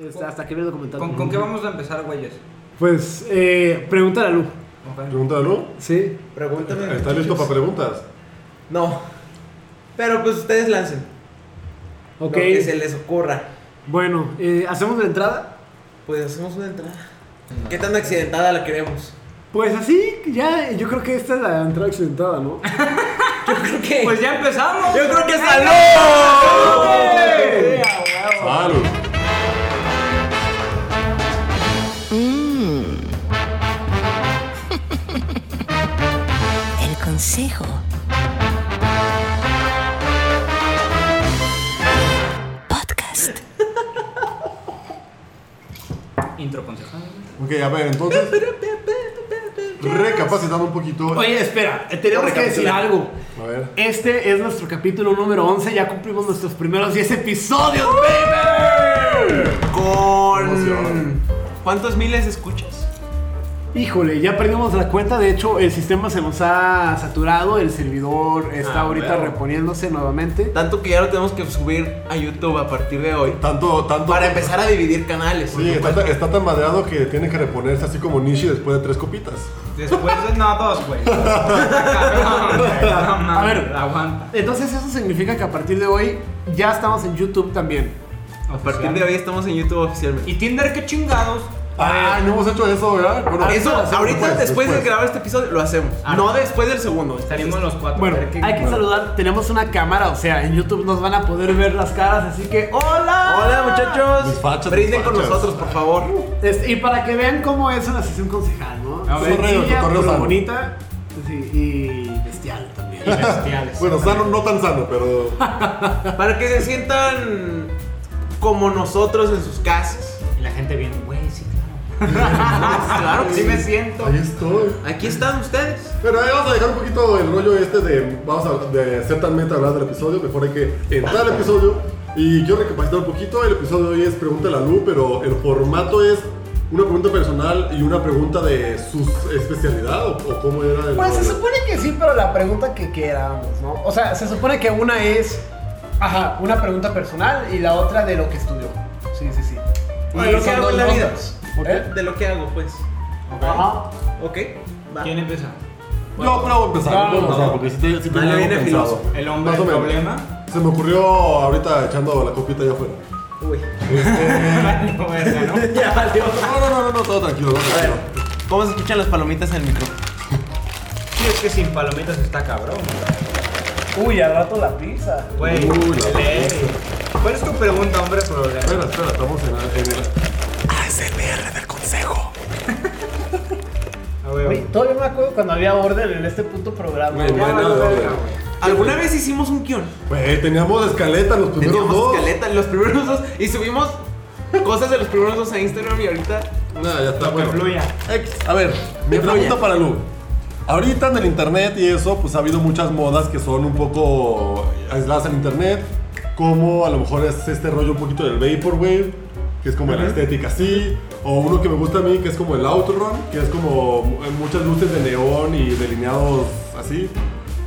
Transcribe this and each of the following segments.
Este, hasta que vea el documental. ¿Con, con qué vamos a empezar, güeyes? Pues, eh, pregúntale a Lu. Ok. Pregúntalo. Sí. Pregúntame. ¿Está listo para preguntas? No. Pero pues ustedes lancen. Ok. Lo que se les ocurra. Bueno, eh, ¿hacemos la entrada? Pues hacemos una entrada. ¿Qué tan accidentada la queremos? Pues así, ya, yo creo que esta es la entrada accidentada, ¿no? Yo creo que. Pues ya empezamos. yo creo que salud. ¡Salud! Consejo. Podcast. Intro concejal. Ok, a ver, entonces. Recapacitando un poquito. Oye, espera, eh, tenemos que decir algo. A ver. Este es nuestro capítulo número 11, ya cumplimos nuestros primeros 10 episodios, baby. Con. Emoción. ¿Cuántos miles escuchas? Híjole, ya perdimos la cuenta, de hecho el sistema se nos ha saturado, el servidor está Ah, ahorita bueno. reponiéndose nuevamente. Tanto que ya lo tenemos que subir a YouTube a partir de hoy. Tanto, tanto. Para empezar a dividir canales. Sí, está, tan madeado que tiene que reponerse así como Nishi después de tres copitas. Después de. No, dos, güey. a A ver. aguanta. Entonces eso significa que a partir de hoy ya estamos en YouTube también. A partir de hoy estamos en YouTube oficialmente. ¿Y Tinder qué chingados? Ah, no hemos hecho eso, ¿verdad? Bueno, Eso, hacemos ahorita después, de grabar este episodio, lo hacemos. Ah, no después del segundo. Estaríamos los cuatro. Bueno, hay que bueno. saludar, tenemos una cámara, o sea, en YouTube nos van a poder ver las caras, así que ¡Hola! Hola muchachos. Brinden con nosotros, por favor. Este, y para que vean cómo es una sesión concejal, ¿no? A ver, Sencilla, pero bonita sí, y bestial también. Bestiales. Bueno, sano, no tan sano, pero. Para que se sientan como nosotros en sus casas. Y la gente viene, güey, claro. Que Sí me siento. Ahí estoy. Aquí están ustedes. Pero ahí vamos a dejar un poquito el rollo este de. Vamos a de ser tan meta hablar del episodio. Mejor hay que entrar al episodio. Y quiero recapacitar un poquito. El episodio de hoy es Pregunta a la Lu, pero el formato es una pregunta personal y una pregunta de su especialidad o, o cómo era el. Pues se supone que sí, pero la pregunta que queramos, ¿no? O sea, se supone que una es, ajá, una pregunta personal y la otra de lo que estudió. Sí, sí, sí. De lo que hago en la vida. rondas. ¿Eh? De lo que hago, pues. Ajá. Ok. Va. ¿Quién empieza? Yo, pero voy a empezar. Voy a empezar, no. porque si te, si Dale, tenía algo viene pensado. filoso. El hombre Más o del menos. problema. Se me ocurrió ahorita echando la copita allá afuera. Uy. No, verga, ¿no? ya valió. No, no, no, no, no, todo tranquilo, todo A ver, tranquilo. ¿cómo se escuchan las palomitas en el micro? Sí, es que sin palomitas está cabrón, Uy, al rato la pizza. güey. Uy, la lee. ¿Cuál es tu pregunta, hombre problema? Espera, espera, estamos en, en el. A ver, Oye, todavía me acuerdo cuando había orden en este puto programa. Güey, nada orden. güey. ¿Alguna vez hicimos un guion? Güey, teníamos escaleta los primeros Teníamos dos. escaleta, los primeros dos, y subimos cosas de los primeros dos a Instagram y ahorita. Nah, ya está, bueno. fluya. X. A ver, mi Que pregunta para Lu. Ahorita en el internet y eso, pues ha habido muchas modas que son un poco aisladas en internet. Como a lo mejor es este rollo un poquito del Vaporwave, que es como la estética así. O uno que me gusta a mí, que es como el Outrun, que es como muchas luces de neón y delineados así.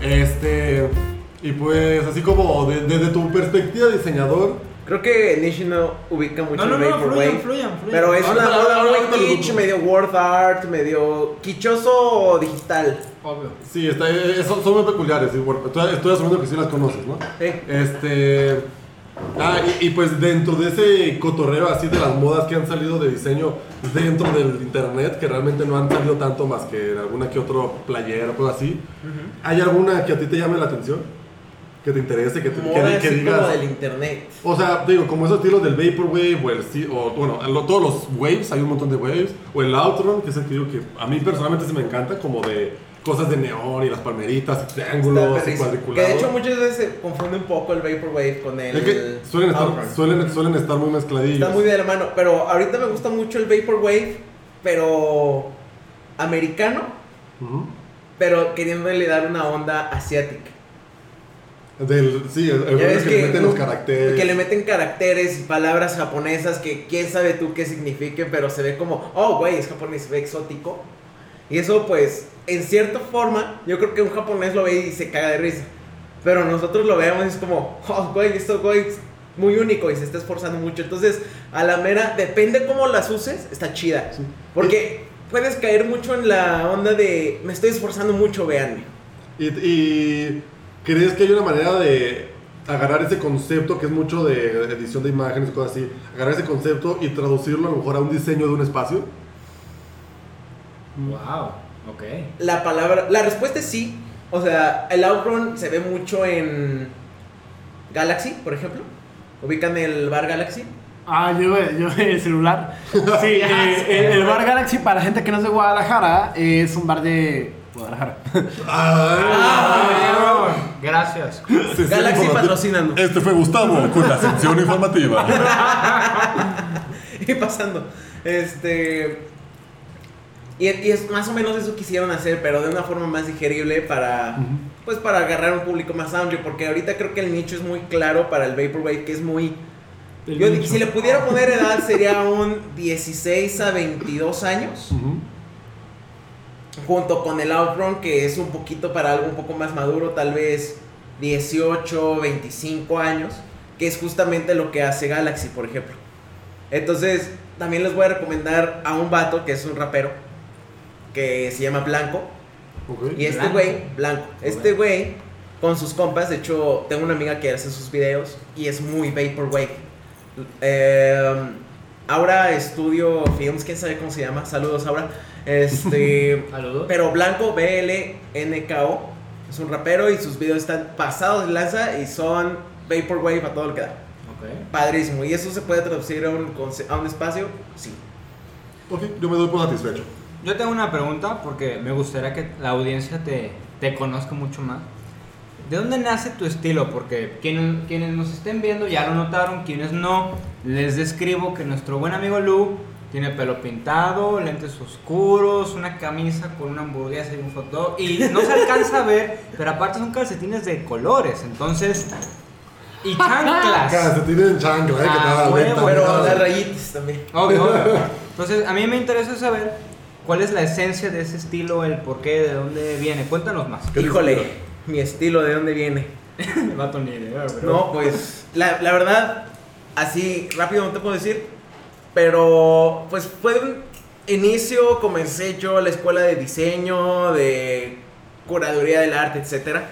Este. Y pues, así como de- desde tu perspectiva de diseñador, Creo que Nishi no ubica mucho No, no, el no, Vaporwave. fluyan, fluyan, fluyan. Pero es una moda muy kitsch, medio word art, medio quichoso digital. Obvio. Sí, está, eh, son, son muy peculiares. estoy, estoy asumiendo que sí las conoces, ¿no? Sí. Este. Ah, y, y pues dentro de ese cotorreo así de las modas que han salido de diseño dentro del internet, que realmente no han salido tanto más que en alguna que otro playera o cosas así, ¿hay alguna que a ti te llame la atención? Que te interese, que, te, que, que digas. como del internet. O sea, digo, como esos estilos del Vaporwave o el. O, bueno, lo- todos los waves, hay un montón de waves. O el Outrun, que es el que digo que a mí personalmente sí me encanta, como de cosas de neón y las palmeritas, triángulos y cuadriculados. Que de hecho muchas veces se confunde un poco el Vaporwave con el. Es que suelen estar, suelen, suelen estar muy mezcladillos. Está muy de la mano. Pero ahorita me gusta mucho el Vaporwave, pero. americano, pero queriéndole dar una onda asiática. Del, sí, el, que, que, le meten los caracteres. que le meten caracteres y palabras japonesas que quién sabe tú qué signifiquen, pero se ve como, oh, güey, es japonés, se ve exótico. Y eso, pues, en cierta forma, yo creo que un japonés lo ve y se caga de risa. Pero nosotros lo vemos y es como, oh, güey, esto, güey, muy único y se está esforzando mucho. Entonces, a la mera, depende cómo las uses, está chida. Porque puedes caer mucho en la onda de me estoy esforzando mucho, véanme. ¿Y, y crees que hay una manera de agarrar ese concepto que es mucho de edición de imágenes y cosas así, agarrar ese concepto y traducirlo a lo mejor a un diseño de un espacio? Wow, ok. La palabra, la respuesta es sí. O sea, el Outrun se ve mucho en Galaxy, por ejemplo. Ubican el bar Galaxy. Ah, yo, yo el celular. Sí, eh, el, el bar Galaxy para gente que no es de Guadalajara es un bar de Guadalajara. Ah, Gracias. Sesión Galaxy patrocínando. Este fue Gustavo con la sección informativa. y pasando. Este. Y, y es más o menos eso quisieron hacer, pero de una forma más digerible para. Pues para agarrar un público más amplio. Porque ahorita creo que el nicho es muy claro para el Vaporwave, que es muy. El Yo, nicho. si le pudiera poner edad, sería un 16 a 22 años. Junto con el Outrun, que es un poquito para algo un poco más maduro, tal vez 18, 25 años, que es justamente lo que hace Galaxy, por ejemplo. Entonces, también les voy a recomendar a un vato que es un rapero, que se llama Blanco. Ok. Y este Blanco. güey, Blanco, este güey, con sus compas, de hecho, tengo una amiga que hace sus videos y es muy Vaporwave. Eh, Aura Studio Films, quién sabe cómo se llama. Saludos, Aura. Este. Saludos. Pero Blanco, B-L-N-K-O, es un rapero y sus videos están pasados de lanza y son Vaporwave a todo lo que da. Padrísimo. ¿Y eso se puede traducir a un, conce- a un espacio? Sí. Ok, yo me doy por satisfecho. Yo tengo una pregunta porque me gustaría que la audiencia te, te conozca mucho más. ¿De dónde nace tu estilo? Porque quienes, quienes nos estén viendo ya lo notaron, quienes no, les describo que nuestro buen amigo Lu tiene pelo pintado, lentes oscuros, una camisa con una hamburguesa y un hot dog. Y no se alcanza a ver, pero aparte son calcetines de colores, entonces... Y chanclas. Calcetín en chancla, eh, que Ah, te Pero las rayitas también. Obvio, obvio. Entonces, a mí me interesa saber cuál es la esencia de ese estilo, el por qué, de dónde viene. Cuéntanos más. ¿Qué te Híjole, mi estilo, ¿de dónde viene? Vato ni idea, bro. No, pues la, la verdad, así rápido no te puedo decir, pero pues fue un inicio, comencé yo la escuela de diseño, de curaduría del arte, etcétera,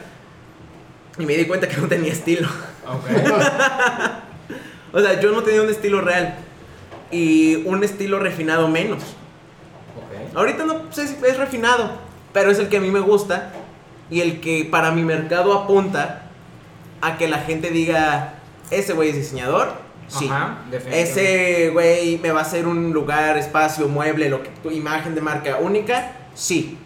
y me di cuenta que no tenía estilo. Ok. O sea, yo no tenía un estilo real y un estilo refinado menos. Ahorita no sé si es refinado, pero es el que a mí me gusta y el que para mi mercado apunta a que la gente diga, ese güey es diseñador, sí. Ajá. Ese güey me va a hacer un lugar, espacio, mueble, lo que tu imagen de marca única, sí.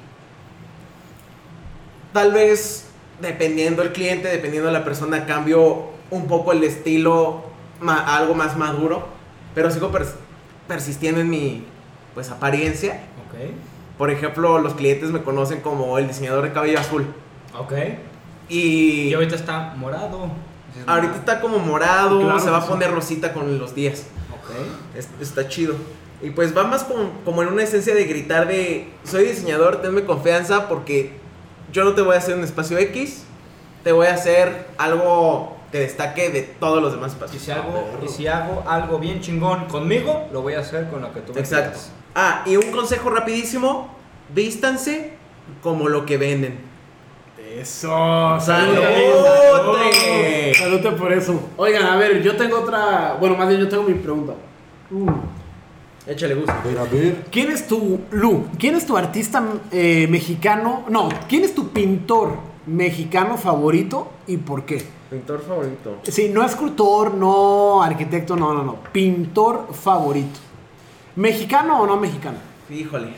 Tal vez dependiendo el cliente, dependiendo de la persona, cambio un poco el estilo ma- a algo más maduro, pero sigo pers- persistiendo en mi pues apariencia. Por ejemplo, los clientes me conocen como el diseñador de cabello azul. Ok. Y Y ahorita está morado. Ahorita está como morado, Claro se va a poner rosita con los días. Ok. Es- está chido. Y pues va más como, como en una esencia de gritar de, soy diseñador, tenme confianza porque yo no te voy a hacer un espacio X, te voy a hacer algo que destaque de todos los demás Y espacios. si, hago, y si hago algo bien chingón conmigo, lo voy a hacer con lo que tú me Exacto. Ah, y un consejo rapidísimo, vístanse como lo que venden. Eso, ¡Salute! Salute por eso. Oigan, a ver, yo tengo otra. Bueno, más bien yo tengo mi pregunta. Mm. Échale gusto. A ver, a ver. ¿Quién es tu, Lu, quién es tu artista eh, mexicano? No, ¿quién es tu pintor mexicano favorito y por qué? Pintor favorito. Sí, no escultor, no arquitecto, no, no, no. Pintor favorito. ¿Mexicano o no mexicano? Híjole.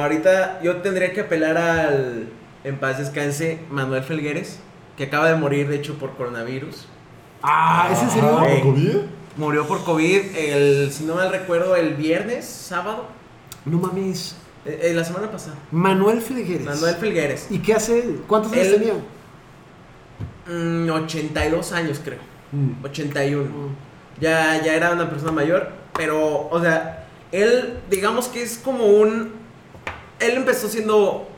Ahorita yo tendría que apelar al en paz descanse Manuel Felgueres, que acaba de morir de hecho por coronavirus. Ah, ¿es en serio? Ey. ¿COVID? Murió por COVID el, si no mal recuerdo, el viernes, sábado, No mames. eh, eh, la semana pasada. Manuel Felgueres. Manuel Felgueres. ¿Y qué hace? ¿Cuántos años tenía? Mm, 82 años creo. Mm. 81. Ya, ya era una persona mayor, pero, o sea, él, digamos que es como un... Él empezó siendo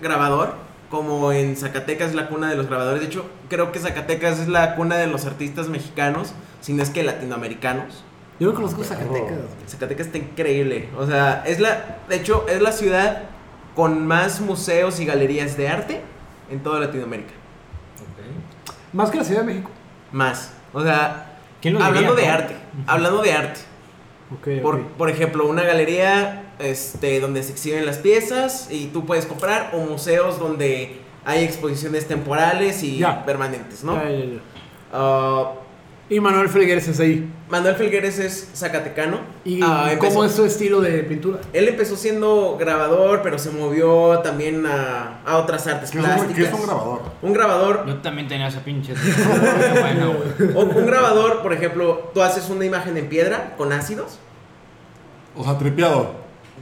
grabador como en Zacatecas es la cuna de los grabadores. De hecho, creo que Zacatecas es la cuna de los artistas mexicanos, si no es que latinoamericanos. Yo no conozco Zacatecas. Zacatecas está increíble. O sea, es la. De hecho, es la ciudad con más museos y galerías de arte en toda Latinoamérica. Más que la Ciudad de México. Más. O sea, ¿Quién lo hablando diría, de no? arte. Hablando de arte. Ok, Por, por ejemplo, una galería este, donde se exhiben las piezas y tú puedes comprar, o museos donde hay exposiciones temporales y Ya. permanentes, ¿no? Ya, ya, ya. Y Manuel Felgueres es ahí. Manuel Felgueres es zacatecano. ¿Y Ah, empezó- cómo es su estilo de pintura? Él empezó siendo grabador, pero se movió también a, a otras artes ¿Qué es, un, plásticas. qué es un grabador? Un grabador, Yo también tenía esa pinche. bueno, güey. o- un grabador, por ejemplo, tú haces una imagen en piedra con ácidos. O sea, tripeado.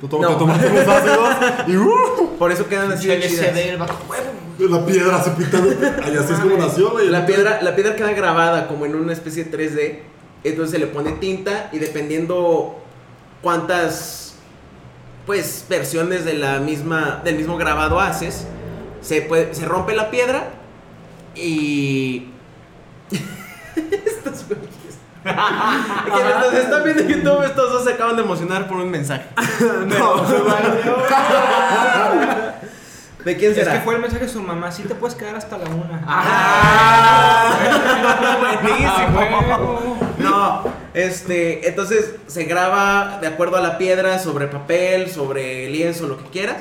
Tú to- No. te tomaste unos ácidos y ¡uh! Por eso quedan así de chidas. Vato. La piedra se pintando. Ay, así es como nació, güey. La piedra, la piedra queda grabada como en una especie de 3D. Entonces se le pone tinta y dependiendo cuántas pues versiones de la misma del mismo grabado haces, se puede, se rompe la piedra y estos. Que mientras están viendo YouTube, estos dos se acaban de emocionar por un mensaje. ¿De quién Es será? que fue el mensaje de su mamá. Sí te puedes quedar hasta la una. ¡Ah! Buenísimo. Ah, huevo. No, este, entonces se graba de acuerdo a la piedra, sobre papel, sobre lienzo, lo que quieras,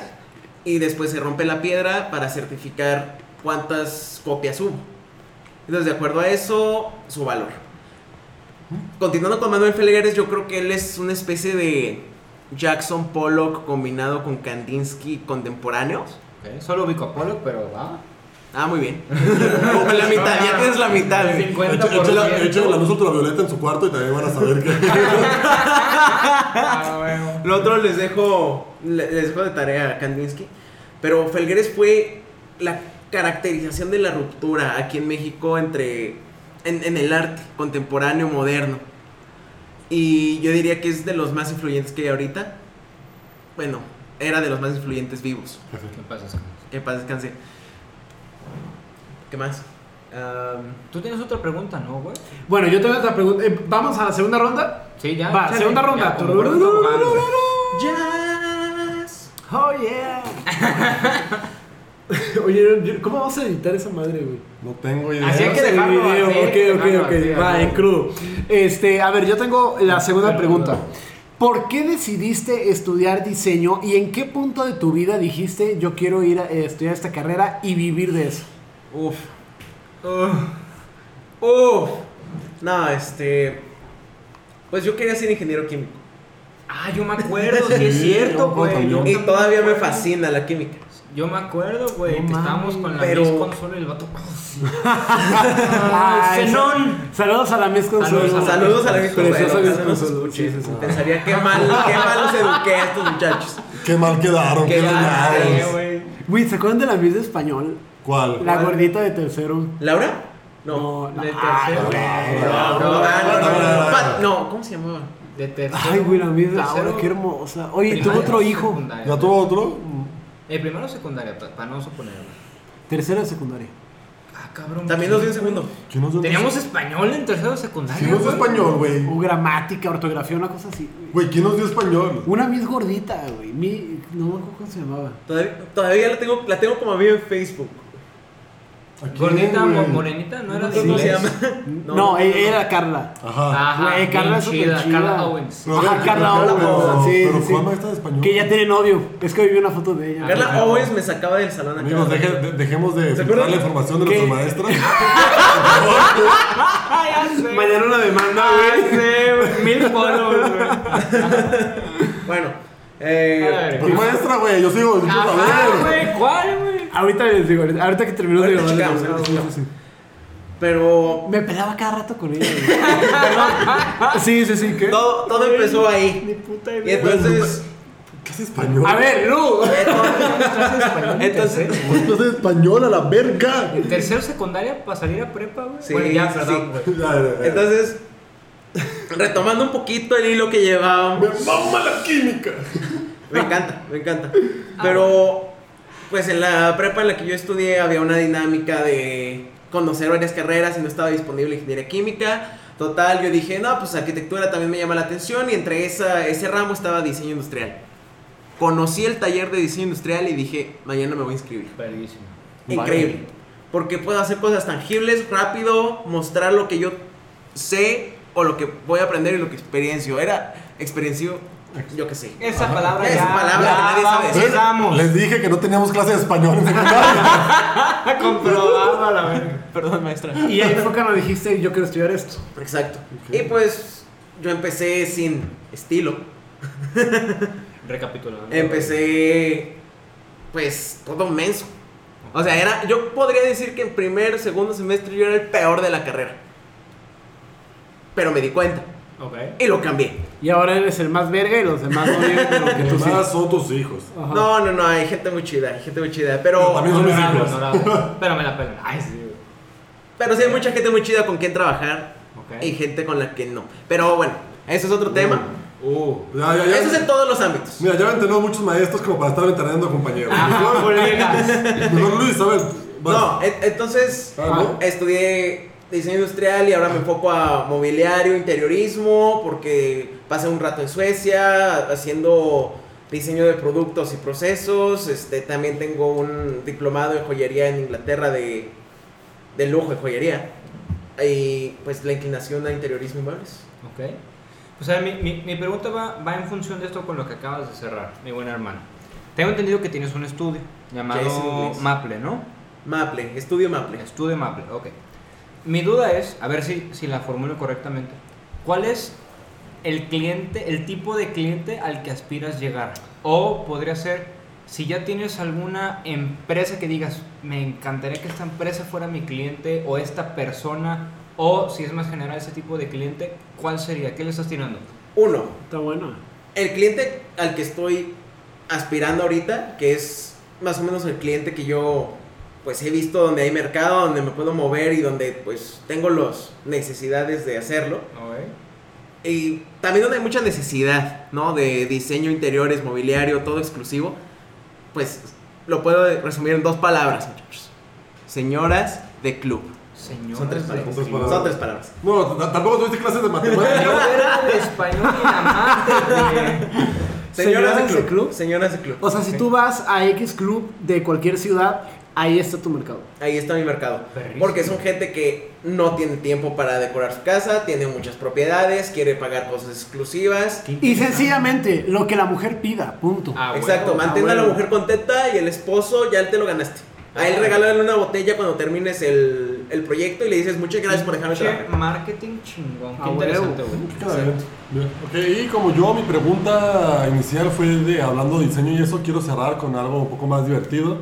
y después se rompe la piedra para certificar cuántas copias hubo. Entonces, de acuerdo a eso, su valor. Continuando con Manuel Felgueres, yo creo que él es una especie de Jackson Pollock combinado con Kandinsky contemporáneos. Solo ubico a Pollock, pero va. Ah, muy bien. Como la mitad, ya tienes la mitad. güey. 50 Eche- eche la- luz ultravioleta en su cuarto y también van a saber que. Ah, huevo. Lo otro les dejo, le- les dejo de tarea a Kandinsky. Pero Felgueres fue la caracterización de la ruptura aquí en México entre en, en el arte contemporáneo moderno. Y yo diría que es de los más influyentes que hay ahorita. Bueno, era de los más influyentes vivos. ¿Qué pasa? Oscar? Que paz descanse. ¿Qué más? Am, Tú tienes otra pregunta, ¿no, güey? Bueno, yo tengo otra pregunta. Eh, ¿Vamos a la segunda ronda? Sí, ya. Va, segunda Ya, ronda. Jazz. Oh, yeah. Oye, ¿cómo vamos a editar esa madre, güey? No tengo idea. Así hay que dejarlo video, así, Ok, ok, ok. así, Va, en crudo. Este, a ver, yo tengo la segunda pregunta. ¿Por qué decidiste estudiar diseño y en qué punto de tu vida dijiste yo quiero ir a eh, estudiar esta carrera y vivir de eso? Uf. Uf. Uf. No, este. Pues yo quería ser ingeniero químico. Ah, yo me acuerdo, sí es cierto, güey. Y todavía me fascina la química. Yo me acuerdo, güey, No que estábamos con la pero- Miss Consuelo y el vato. Ah, Zenón. Saludos a la Miss Consuelo. Saludos Saludos a la Miss Consuelo. Pensaría que mal, qué mal los eduqué a estos muchachos. Qué mal quedaron, qué, Qué mal, güey. Güey, ¿se acuerdan de la Miss de español? ¿Cuál? La ¿Cuál? gordita de tercero. ¿Laura? No, De ah, tercero. no, No, No, no, ah, no, no, no, no. Pa- no, ¿cómo se llamaba? De tercero. Ay, güey, la Miss Laura, tercero, qué hermosa. Oye, tuvo otro hijo. ¿Ya tuvo otro? El primero o secundaria, para no suponer. güey. Tercero de secundaria. Ah, cabrón. También nos dio un segundo. ¿Quién nos dio Teníamos español en tercero de secundaria. ¿Quién nos dio güey. español, güey? O gramática, ortografía, una cosa así. güey. ¿quién nos dio español? Una Miss gordita, güey. Mi, no me acuerdo cómo se llamaba. Todavía, todavía la tengo, la tengo como amiga en Facebook. ¿A quién, Gordita, güey? morenita, no era de ¿Cómo se inglés? llama? No, ella era Carla. Ajá. Ajá, Güey, Carla bien es súper chida, chida. Carla Owens. Pero, Ajá, Carla pero- Owens, sí, Pero sí, sí. ¿cuál maestra de español? Que ya tiene novio. Es que hoy vi una foto de ella. Carla Owens me sacaba del salón acá. Amigos, deje- de- dejemos de ¿Se filtrar acuerdan? la información de ¿Qué? nuestra maestra. Mañana una demanda, Ah, güey. mil followers, güey. Bueno, eh, Pues maestra, güey, yo sigo. yo quiero Ajá, saber. güey, ¿cuál, güey? Ahorita les digo, ahorita, que terminó de grabar, checamos, sí, pero Me pelaba cada rato con ella. güey. Sí, sí, sí, ¿qué? todo, todo empezó ahí. Ni puta Y entonces, ¿Qué es español? A ver, Lu. entonces, ¿Por qué es español a la verga? En tercero secundaria para salir a prepa, güey. Sí, bueno, ya, sí, perdón, sí. entonces, retomando un poquito el hilo que llevábamos. Me mama la química. Me encanta, me encanta. Pero pues en la prepa en la que yo estudié había una dinámica de conocer varias carreras y no estaba disponible ingeniería química. Total, yo dije, no, pues arquitectura también me llama la atención y entre esa, ese ramo estaba diseño industrial. Conocí el taller de diseño industrial y dije, mañana me voy a inscribir. Verguísima. Increíble. Porque puedo hacer cosas tangibles, rápido, mostrar lo que yo sé o lo que voy a aprender y lo que experiencio. Era experiencio, yo qué sé. Esa palabra Esa ya, palabra ya que nadie sabe vamos, decir. vamos. Les dije que no teníamos clase de español en secundaria. Comprobado a la verga. Perdón, maestra. Y ahí fue cuando dijiste, yo quiero estudiar esto. Exacto. Y pues yo empecé sin estilo. Recapitulando. Empecé pues todo menso. O sea, era yo podría decir que en primer, segundo semestre yo era el peor de la carrera. Pero me di cuenta Ok. y lo cambié. Y ahora eres el más verga y los demás no lo que tú demás son tus hijos. Ajá. No, no, no, hay gente muy chida, hay gente muy chida, pero Pero también son mis hijos. Pero me la pelan. Ay, sí, pero sí hay mucha gente muy chida con quien trabajar Ok. y gente con la que no. Pero bueno, eso es otro tema. Uh. Ya, ya, ya. Eso es en todos los ámbitos. Mira, ya tenemos muchos maestros como para estar ventaneando compañeros. Ah, colegas. Mejor Luis, ¿sabes? No, en- entonces Ah, ¿no? estudié diseño industrial y ahora me enfoco a mobiliario, interiorismo, porque pasé un rato en Suecia haciendo diseño de productos y procesos. Este, también tengo un diplomado en joyería en Inglaterra de, de lujo de joyería. Y pues la inclinación a interiorismo y muebles. Ok. Pues a ver, mi, mi, mi pregunta va, va en función de esto con lo que acabas de cerrar, mi buen hermano. Tengo entendido que tienes un estudio llamado. Maple, ¿no? Maple, estudio Maple. Estudio Maple, ok. Mi duda es, a ver si, si la formulo correctamente, ¿cuál es el cliente, el tipo de cliente al que aspiras llegar? O podría ser, si ya tienes alguna empresa que digas, me encantaría que esta empresa fuera mi cliente o esta persona, o si es más general ese tipo de cliente, ¿cuál sería? ¿Qué le estás tirando? Uno, Está bueno. El cliente al que estoy aspirando ahorita, que es más o menos el cliente que yo pues he visto donde hay mercado, donde me puedo mover y donde pues tengo las necesidades de hacerlo. Y también donde hay mucha necesidad, ¿no? De diseño interiores, mobiliario, todo exclusivo. Pues lo puedo resumir en dos palabras, muchachos. Señoras de club. Señor. Son tres Son palabras. tres palabras. Son tres palabras. No, t- tampoco tuviste clases de Yo matemáticas. era de español y amante. Señoras, ¿Señoras de de club. club? Señoras de club. O sea, si tú vas a X Club de cualquier ciudad, ahí está tu mercado. Ahí está mi mercado. Perrísimo. Porque son gente que no tiene tiempo para decorar su casa, tiene muchas propiedades, quiere pagar cosas exclusivas. Y sencillamente, lo que la mujer pida, punto. Ah, Exacto, huevo. mantén a la mujer contenta y el esposo ya te lo ganaste. A él Ah. regálale una botella cuando termines el, el proyecto y le dices muchas gracias por dejarme trabajar. marketing chingón. Qué Ah, interesante, güey. Ok, y como yo, mi pregunta inicial fue de hablando de diseño y eso, quiero cerrar con algo un poco más divertido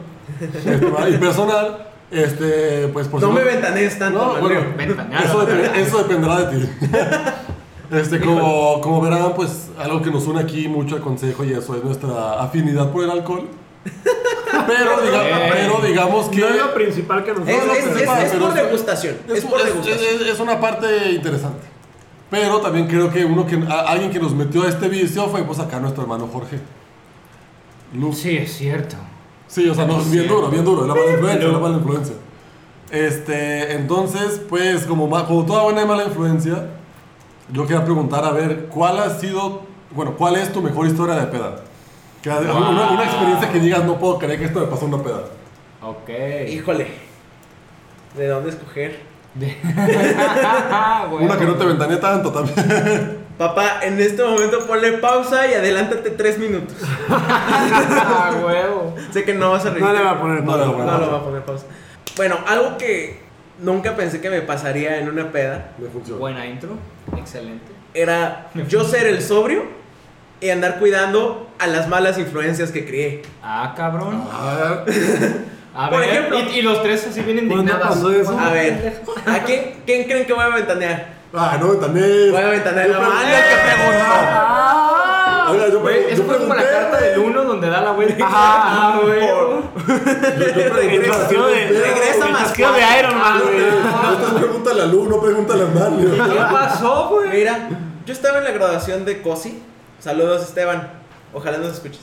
y personal. Este, pues por No si me ventanees tanto, No, Manuel. bueno, Ventanear. eso, dep- eso dependerá de ti. Este, como, como verán, pues algo que nos une aquí mucho al consejo y eso es nuestra afinidad por el alcohol. Pero, diga- pero digamos que No es lo principal que nos Es, No, no, es- es- es pero por es- degustación. Es, es, por es- degustación. es- es una parte interesante. Pero también creo que uno que a- alguien que nos metió a este vicio fue pues acá nuestro hermano Jorge. Luz. Sí, es cierto. Sí, o sea, no, bien duro, bien duro, la mala influencia, la mala influencia. Este, entonces, pues, como, ma- como toda buena y mala influencia, yo quería preguntar, a ver, ¿cuál ha sido, bueno, cuál es tu mejor historia de peda? Que, una, una experiencia que digas, no puedo creer que esto me pasó una peda. Ok. Híjole. ¿De dónde escoger? Una que no te ventané tanto también. Papá, en este momento ponle pausa y adelántate tres minutos. Ah, huevo. sé que no vas a reír. No le va a poner No pausa. No lo pausa. va a poner pausa. Bueno, algo que nunca pensé que me pasaría en una peda Me. Buena intro. Excelente. era yo ser el sobrio y andar cuidando a las malas influencias que crié. Ah, cabrón. Ah, A Por ver, ejemplo- y, y los tres así ¿Cuándo indignados. pasó eso? A ver, ¿a quién, quién creen que voy a ventanear? ah, no, ventané. Voy a ventanear la mano que preguntó. Ah, Oiga, yo, Güey, pre- eso yo fue como la carta del uno donde da la vuelta. Ajá, güey. Chasquido de, Regresa el más chasquido de. Iron Man, güey. Pregúntale a Lu, no pregúntale a Mario. ¿Qué pasó, güey? Mira, yo estaba en la graduación de COSI. Saludos, Esteban. Ojalá nos escuches.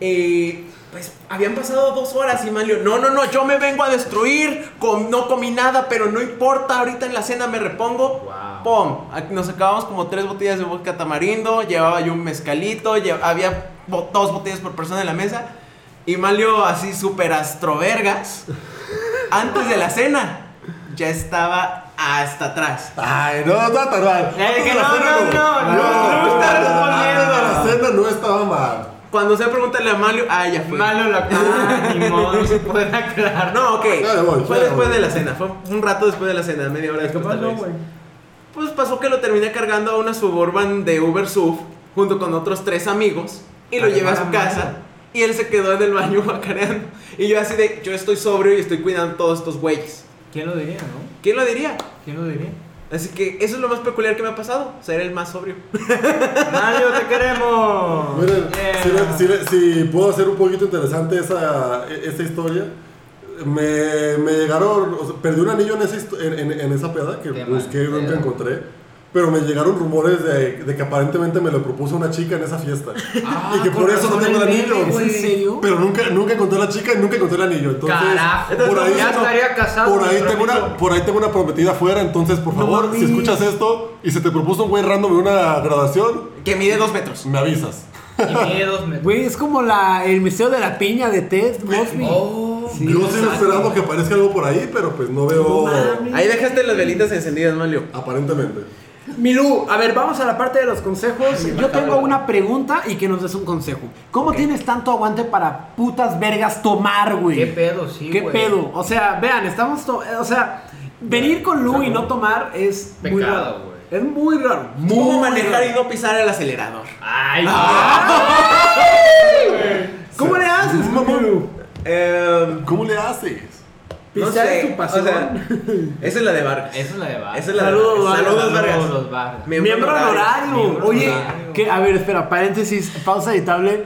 Y pues habían pasado dos horas y Manlio, no, no, no, yo me vengo a destruir, com- no comí nada, pero no importa, ahorita en la cena me repongo. Wow. ¡Pum! Nos acabamos como tres botellas de vodka tamarindo, llevaba yo un mezcalito, había bo- dos botellas por persona en la mesa. Y Manlio así súper astrovergas, antes de la cena, ya estaba hasta atrás. Ay, no, no está tan mal. Eh, Antes que de la no, cena, no, no, No, no, no está respondiendo. La cena no estaba mal. Cuando se pregúntale a Manlio, ah, ya fue. Malo la ah, ni modo, no se puede aclarar. No, ok. Voy, fue después voy. de la cena. Fue un rato después de la cena, media hora después. tal vez. Pues pasó que lo terminé cargando a una suburban de Uber Sub junto con otros tres amigos y lo llevé a su casa. Y él se quedó en el baño guacareando. Y yo así de, yo estoy sobrio y estoy cuidando todos estos güeyes. ¿Quién lo diría, no? ¿Quién lo diría? ¿Quién lo diría? Así que eso es lo más peculiar que me ha pasado, ser el más sobrio. Mario, te queremos. Miren, Yeah. si, puedo hacer un poquito interesante esa, esa historia, me, me llegaron, o sea, perdí un anillo en esa, en, en- en esa peda que Qué busqué y nunca encontré. Pero me llegaron rumores de, de que aparentemente me lo propuso una chica en esa fiesta. Ah, y que por eso no tengo el anillo. meme, ¿Es güey. en serio? Pero nunca, nunca encontré a la chica y nunca encontré el anillo. Entonces, Carajo, por ahí, ya estaría casado Por ahí, tengo una, por ahí tengo una prometida afuera. Entonces, por No favor, mames. si escuchas esto y se te propuso un güey random en una graduación, Que mide dos metros. me avisas. Y mide dos metros. Güey, es como la, el misterio de la piña de Ted Mosby. Oh, Sí, Yo sigo esperando que aparezca algo por ahí, pero pues no veo. No. Ahí dejaste las velitas encendidas, Manlio. aparentemente. Milú, a ver, vamos a la parte de los consejos. Yo tengo una pregunta y que nos des un consejo. ¿Cómo tienes tanto aguante para putas vergas tomar, güey? ¿Qué pedo, sí, ¿Qué güey? pedo? O sea, vean, estamos. to- O sea, venir con Lu y no tomar es muy Pecado, raro. güey. Es muy raro. Muy ¿Cómo manejar raro. y no pisar el acelerador? Ay, ¿Cómo le haces, Milú? Eh, ¿Cómo le haces? No Pisar sé, es tu pasión. o sea, esa es la de Vargas. Esa es la de Vargas. Esa es la de Saludos, Vargas. Saludos, Vargas. Saludos, Vargas. Miembro honorario. Oye, honorario. que, a ver, espera, paréntesis, pausa editable.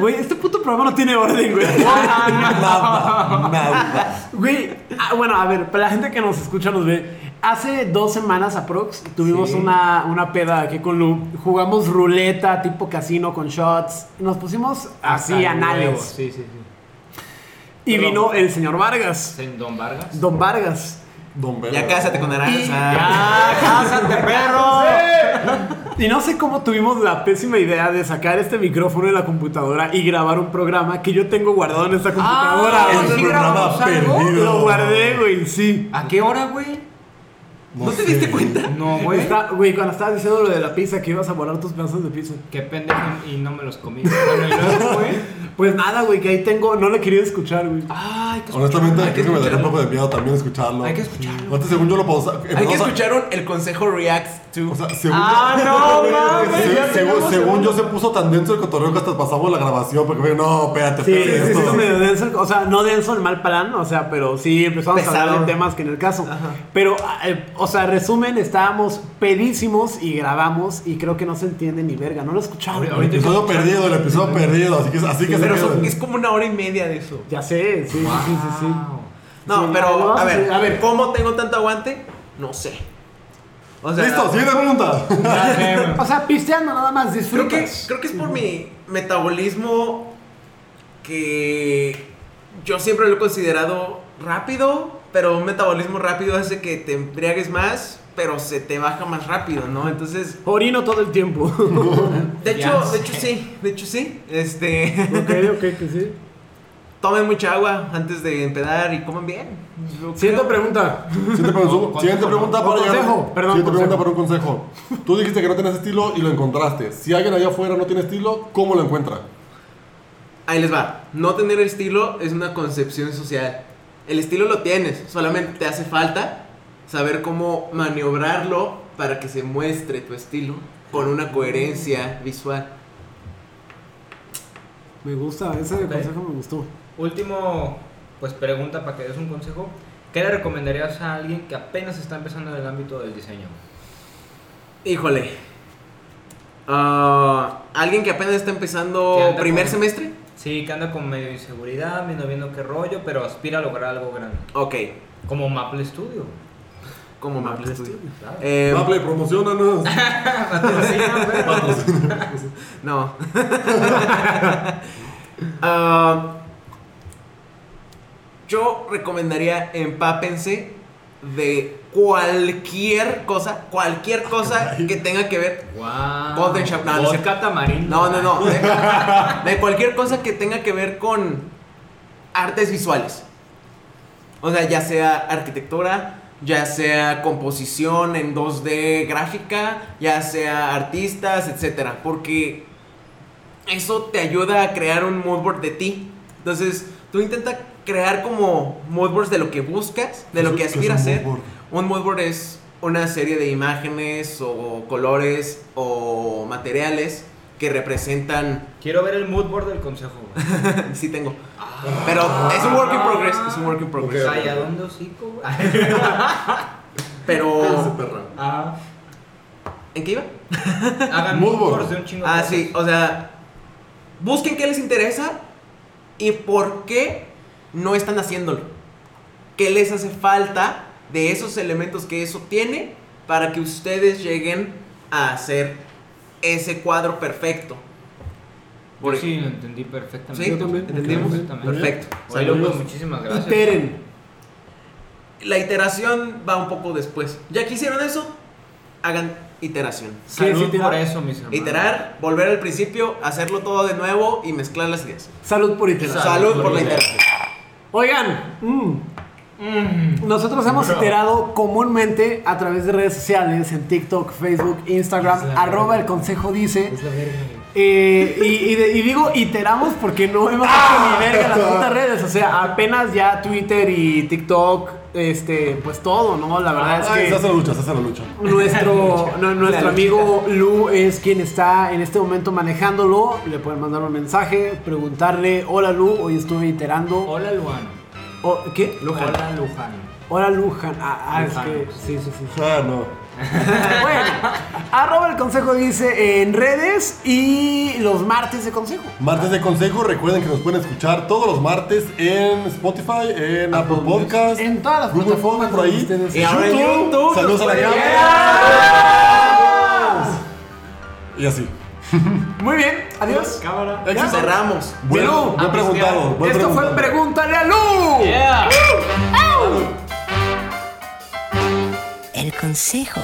Güey, este puto programa no tiene orden, güey. Nada, nada. Güey, ah, bueno, a ver, para la gente que nos escucha, nos ve. Hace dos semanas aprox tuvimos Sí. una, una peda aquí con Lu. Jugamos ruleta tipo casino con shots. Nos pusimos así anales. Sí, sí, sí. Y vino el señor Vargas, ¿En Don Vargas? Don Vargas. Don Verga. Ya cásate con Aranza. ¡Ya, cásate, perro! Y no sé cómo tuvimos la pésima idea de sacar este micrófono en la computadora y grabar un programa que yo tengo guardado en esta computadora. Ah, El güey. ¿sí programa perdido. Lo guardé, güey, sí. ¿A qué hora, güey? ¿No te diste cuenta? No, Güey, güey. está- güey, cuando estabas diciendo lo de la pizza, que ibas a volar tus pedazos de pizza. Qué pendejo y no me los comí. Bueno, y luego, güey. Pues nada, güey, que ahí tengo, no le quería escuchar, güey. Ay, qué Honestamente, Hay que creo que me daría un escucharlo. poco de miedo también escucharlo. Hay que escucharlo. Antes, según yo lo pausa. Hay que escuchar un- el consejo React O sea, según Ah, yo, no, mames, Sí, ya según, según el- yo se puso tan denso el cotorreo que hasta pasamos la grabación porque no, espérate, Sí, sí, espérate. sí, esto". está medio denso, o sea, no denso en mal plan, o sea, pero sí empezamos a hablar Pesado. de temas que en el caso. Pero, eh, o sea, resumen, estábamos pedísimos y grabamos y creo que no se entiende ni verga, no lo. Ahorita- El episodio perdido, el episodio perdido, así que, así que se Pero son- queden. es como una hora y media de eso. Ya sé, sí, sí, sí, sí, sí. Wow. No, Sí, pero a ver, a ver, ¿cómo tengo tanto aguante? No sé. O sea, Listo, siguiente pregunta. O sea, pisteando nada más, Creo disfrutas. que, creo que es por mi metabolismo que yo siempre lo he considerado rápido, pero un metabolismo rápido hace que te embriagues más, pero se te baja más rápido, ¿no? Entonces, Orino todo el tiempo. de hecho, de hecho sí, de hecho sí. Este, ok, ok, que sí. Tomen mucha agua antes de empedar y coman bien. Siguiente pregunta. Siguiente pregunta, Consejo, siguiente pregunta para llegar- consejo, perdón, Siguiente pregunta para un consejo. Tú dijiste que no tienes estilo y lo encontraste. Si alguien allá afuera no tiene estilo, ¿cómo lo encuentra? Ahí les va. No tener estilo es una concepción social. El estilo lo tienes, solamente te hace falta saber cómo maniobrarlo para que se muestre tu estilo con una coherencia visual. Me gusta, ese consejo me gustó. Último, pues pregunta para que des un consejo. ¿Qué le recomendarías a alguien que apenas está empezando en el ámbito del diseño? Híjole. Ah, Alguien que apenas está empezando primer con- semestre. Sí, que anda con medio inseguridad, viendo viendo qué rollo, pero aspira a lograr algo grande. Ok. Como Maple Studio. Como Maple Studio. Claro. Eh, Maple, promocionanos. Patrocina, no. Ah, yo recomendaría empápense de cualquier cosa, cualquier cosa que tenga que ver. Wow. Golden Shower. No, no. No, no, no. De, de cualquier cosa que tenga que ver con artes visuales. O sea, ya sea arquitectura, ya sea composición en 2D gráfica, ya sea artistas, etcétera, porque eso te ayuda a crear un moodboard de ti. Entonces, tú intenta crear como moodboards de lo que buscas, de lo ¿Qué que aspiras a un ser. moodboard? Un moodboard es una serie de imágenes o colores o materiales que representan Quiero ver el mood board del consejo. Sí tengo. Pero es un work in progress. Es un work in progress. Ok. Ay, ¿a dónde hocico, güey? Pero. Ah. ¿En qué iba? Hagan Mood mood board. boards de un chingo de Ah, sí. O sea, busquen qué les interesa y por qué no están haciéndolo. ¿Qué les hace falta de esos elementos que eso tiene para que ustedes lleguen a hacer ese cuadro perfecto? Yo sí lo entendí perfectamente. ¿Sí? Yo también. ¿Entendimos? Perfectamente. Perfecto. Oye, pues, Saludos. muchísimas gracias. Iteren. La iteración va un poco después. Ya que hicieron eso, hagan iteración. ¿Qué es Salud iterar? por eso, mis hermanos. Iterar, volver al principio, hacerlo todo de nuevo y mezclar las ideas. Salud por iterar. Salud, por por la iteración. Oigan, mm, Mm. nosotros hemos iterado comúnmente a través de redes sociales, en TikTok, Facebook, Instagram, arroba verga. el consejo dice. Es la verga. Eh, y, y de- y digo iteramos porque no hemos hecho ni verga las putas redes. O sea, apenas ya Twitter y TikTok, este, pues todo, ¿no? La verdad es Ay, que. se hace la lucha, se hace la lucha. Nuestro, no- nuestro amigo Lu es quien está en este momento manejándolo. Le pueden mandar un mensaje, preguntarle, hola Lu, hoy estuve iterando. Hola, Luano. O- ¿Qué? Hola, Lujano. Hola Lujan. Ah, ah, es Luján. que sí, sí, sí. sí. Ah, no. bueno, arroba el consejo dice en redes y los martes de consejo. Martes de consejo, recuerden que nos pueden escuchar todos los martes en Spotify, en Apple Podcast, En todas las Google plataformas por ahí. Y ahora en YouTube Saludos a la cámara. Y así. Muy bien, adiós. Cámara. Éxito. Cerramos. Bueno, buen preguntado. buen Esto fue. Pregúntale a Lu. Yeah. El consejo.